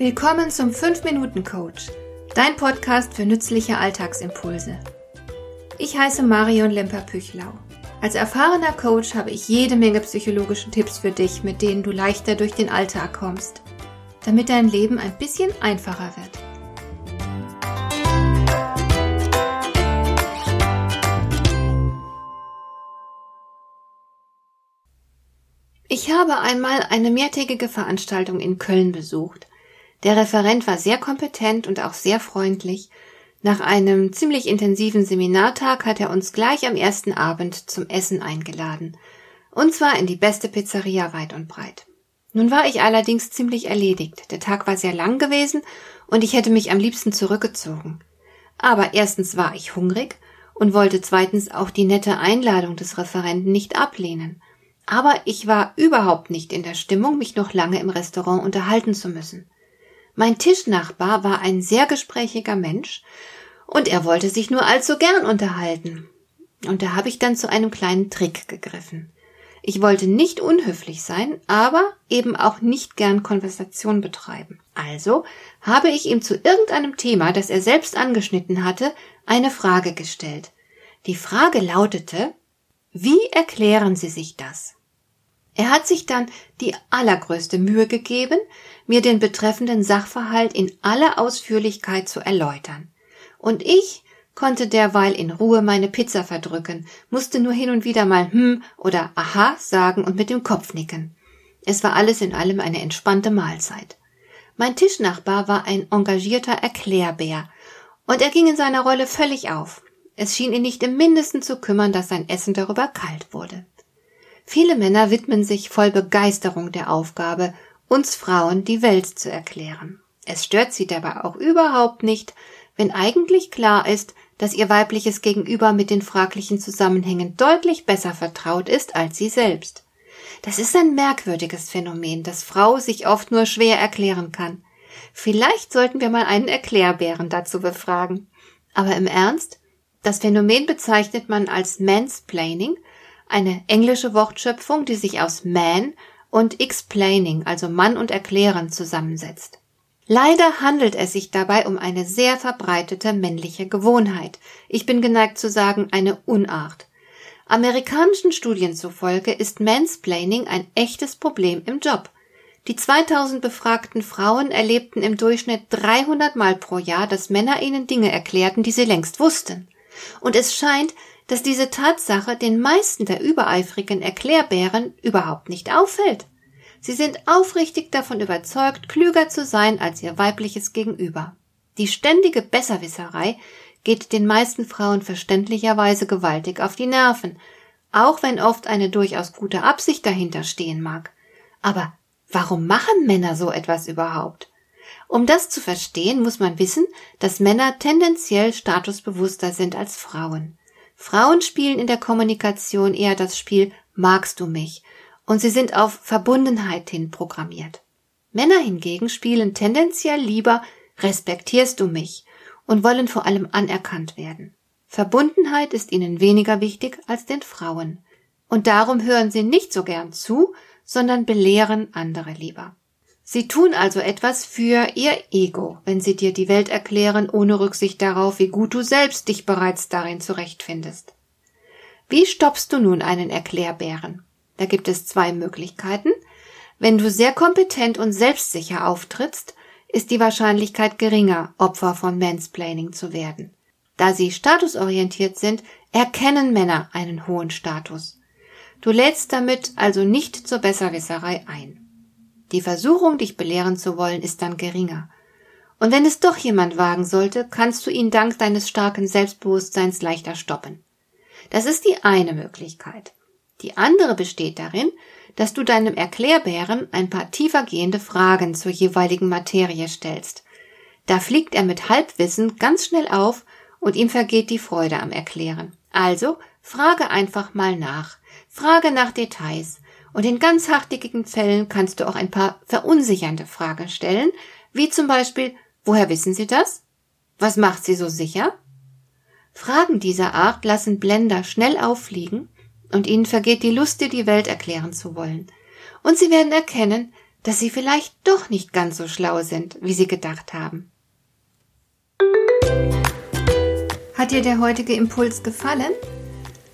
Willkommen zum 5-Minuten-Coach, dein Podcast für nützliche Alltagsimpulse. Ich heiße Marion Lemper-Püchlau. Als erfahrener Coach habe ich jede Menge psychologische Tipps für dich, mit denen du leichter durch den Alltag kommst, damit dein Leben ein bisschen einfacher wird. Ich habe einmal eine mehrtägige Veranstaltung in Köln besucht. Der Referent war sehr kompetent und auch sehr freundlich. Nach einem ziemlich intensiven Seminartag hat er uns gleich am ersten Abend zum Essen eingeladen. Und zwar in die beste Pizzeria weit und breit. Nun war ich allerdings ziemlich erledigt. Der Tag war sehr lang gewesen und ich hätte mich am liebsten zurückgezogen. Aber erstens war ich hungrig und wollte zweitens auch die nette Einladung des Referenten nicht ablehnen. Aber ich war überhaupt nicht in der Stimmung, mich noch lange im Restaurant unterhalten zu müssen. Mein Tischnachbar war ein sehr gesprächiger Mensch und er wollte sich nur allzu gern unterhalten. Und da habe ich dann zu einem kleinen Trick gegriffen. Ich wollte nicht unhöflich sein, aber eben auch nicht gern Konversation betreiben. Also habe ich ihm zu irgendeinem Thema, das er selbst angeschnitten hatte, eine Frage gestellt. Die Frage lautete, wie erklären Sie sich das? Er hat sich dann die allergrößte Mühe gegeben, mir den betreffenden Sachverhalt in aller Ausführlichkeit zu erläutern. Und ich konnte derweil in Ruhe meine Pizza verdrücken, musste nur hin und wieder mal hm oder aha sagen und mit dem Kopf nicken. Es war alles in allem eine entspannte Mahlzeit. Mein Tischnachbar war ein engagierter Erklärbär, und er ging in seiner Rolle völlig auf. Es schien ihn nicht im mindesten zu kümmern, dass sein Essen darüber kalt wurde. Viele Männer widmen sich voll Begeisterung der Aufgabe, uns Frauen die Welt zu erklären. Es stört sie dabei auch überhaupt nicht, wenn eigentlich klar ist, dass ihr weibliches Gegenüber mit den fraglichen Zusammenhängen deutlich besser vertraut ist als sie selbst. Das ist ein merkwürdiges Phänomen, das Frau sich oft nur schwer erklären kann. Vielleicht sollten wir mal einen Erklärbären dazu befragen. Aber im Ernst? Das Phänomen bezeichnet man als Mansplaining eine englische Wortschöpfung, die sich aus man und explaining, also Mann und Erklären, zusammensetzt. Leider handelt es sich dabei um eine sehr verbreitete männliche Gewohnheit. Ich bin geneigt zu sagen, eine Unart. Amerikanischen Studien zufolge ist Mansplaining ein echtes Problem im Job. Die 2000 befragten Frauen erlebten im Durchschnitt 300 Mal pro Jahr, dass Männer ihnen Dinge erklärten, die sie längst wussten. Und es scheint, dass diese Tatsache den meisten der übereifrigen Erklärbären überhaupt nicht auffällt. Sie sind aufrichtig davon überzeugt, klüger zu sein als ihr weibliches Gegenüber. Die ständige Besserwisserei geht den meisten Frauen verständlicherweise gewaltig auf die Nerven, auch wenn oft eine durchaus gute Absicht dahinter stehen mag. Aber warum machen Männer so etwas überhaupt? Um das zu verstehen, muss man wissen, dass Männer tendenziell statusbewusster sind als Frauen. Frauen spielen in der Kommunikation eher das Spiel Magst du mich? Und sie sind auf Verbundenheit hin programmiert. Männer hingegen spielen tendenziell lieber Respektierst du mich? und wollen vor allem anerkannt werden. Verbundenheit ist ihnen weniger wichtig als den Frauen. Und darum hören sie nicht so gern zu, sondern belehren andere lieber. Sie tun also etwas für ihr Ego, wenn sie dir die Welt erklären, ohne Rücksicht darauf, wie gut du selbst dich bereits darin zurechtfindest. Wie stoppst du nun einen Erklärbären? Da gibt es zwei Möglichkeiten. Wenn du sehr kompetent und selbstsicher auftrittst, ist die Wahrscheinlichkeit geringer, Opfer von Mansplaining zu werden. Da sie statusorientiert sind, erkennen Männer einen hohen Status. Du lädst damit also nicht zur Besserwisserei ein. Die Versuchung, dich belehren zu wollen, ist dann geringer. Und wenn es doch jemand wagen sollte, kannst du ihn dank deines starken Selbstbewusstseins leichter stoppen. Das ist die eine Möglichkeit. Die andere besteht darin, dass du deinem Erklärbären ein paar tiefergehende Fragen zur jeweiligen Materie stellst. Da fliegt er mit Halbwissen ganz schnell auf und ihm vergeht die Freude am Erklären. Also frage einfach mal nach. Frage nach Details. Und in ganz hartnäckigen Fällen kannst du auch ein paar verunsichernde Fragen stellen, wie zum Beispiel, woher wissen Sie das? Was macht Sie so sicher? Fragen dieser Art lassen Blender schnell auffliegen und ihnen vergeht die Lust, dir die Welt erklären zu wollen. Und sie werden erkennen, dass sie vielleicht doch nicht ganz so schlau sind, wie sie gedacht haben. Hat dir der heutige Impuls gefallen?